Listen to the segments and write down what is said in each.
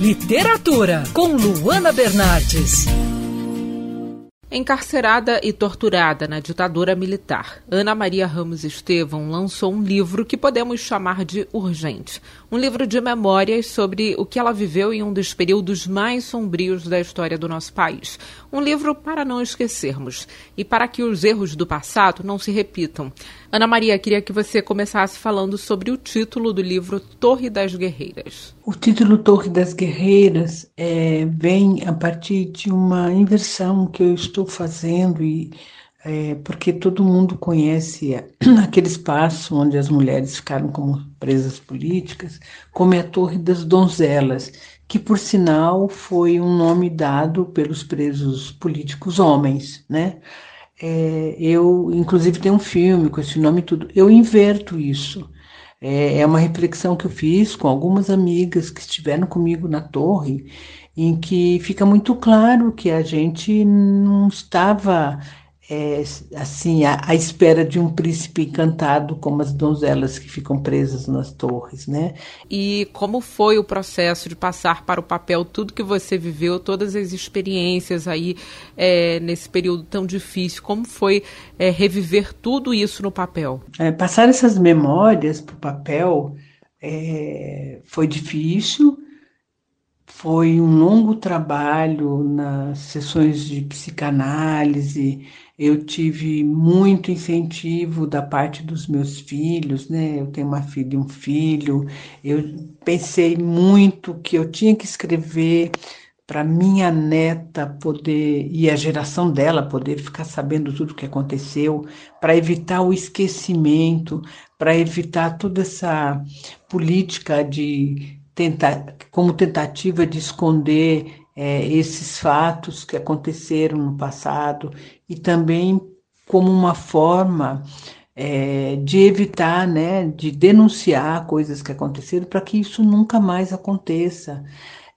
Literatura com Luana Bernardes. Encarcerada e torturada na ditadura militar, Ana Maria Ramos Estevão lançou um livro que podemos chamar de urgente. Um livro de memórias sobre o que ela viveu em um dos períodos mais sombrios da história do nosso país. Um livro para não esquecermos e para que os erros do passado não se repitam. Ana Maria, queria que você começasse falando sobre o título do livro Torre das Guerreiras. O título Torre das Guerreiras é, vem a partir de uma inversão que eu estou fazendo e é, porque todo mundo conhece aquele espaço onde as mulheres ficaram como presas políticas, como é a Torre das Donzelas, que por sinal foi um nome dado pelos presos políticos homens, né? É, eu, inclusive, tenho um filme com esse nome e tudo. Eu inverto isso. É, é uma reflexão que eu fiz com algumas amigas que estiveram comigo na torre, em que fica muito claro que a gente não estava é, assim, à, à, espera de um príncipe encantado, como as donzelas que ficam presas nas torres, né? E como foi o processo de passar para o papel tudo que você viveu, todas as experiências aí é, nesse período tão difícil? Como foi é, reviver tudo isso no papel? É, passar essas memórias para o papel é, foi difícil, foi um longo trabalho nas sessões de psicanálise. Eu tive muito incentivo da parte dos meus filhos, né? Eu tenho uma filha e um filho. Eu pensei muito que eu tinha que escrever para minha neta poder e a geração dela poder ficar sabendo tudo o que aconteceu, para evitar o esquecimento, para evitar toda essa política de tenta, como tentativa de esconder é, esses fatos que aconteceram no passado e também como uma forma é, de evitar, né, de denunciar coisas que aconteceram para que isso nunca mais aconteça.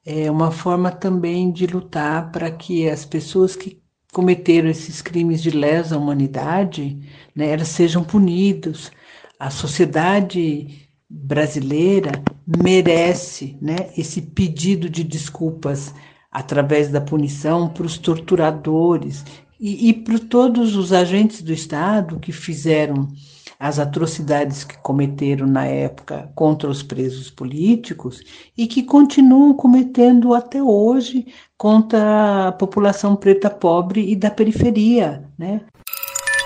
É uma forma também de lutar para que as pessoas que cometeram esses crimes de lesa humanidade, né, elas sejam punidas. A sociedade brasileira merece né, esse pedido de desculpas através da punição para os torturadores e, e para todos os agentes do Estado que fizeram as atrocidades que cometeram na época contra os presos políticos e que continuam cometendo até hoje contra a população preta pobre e da periferia, né?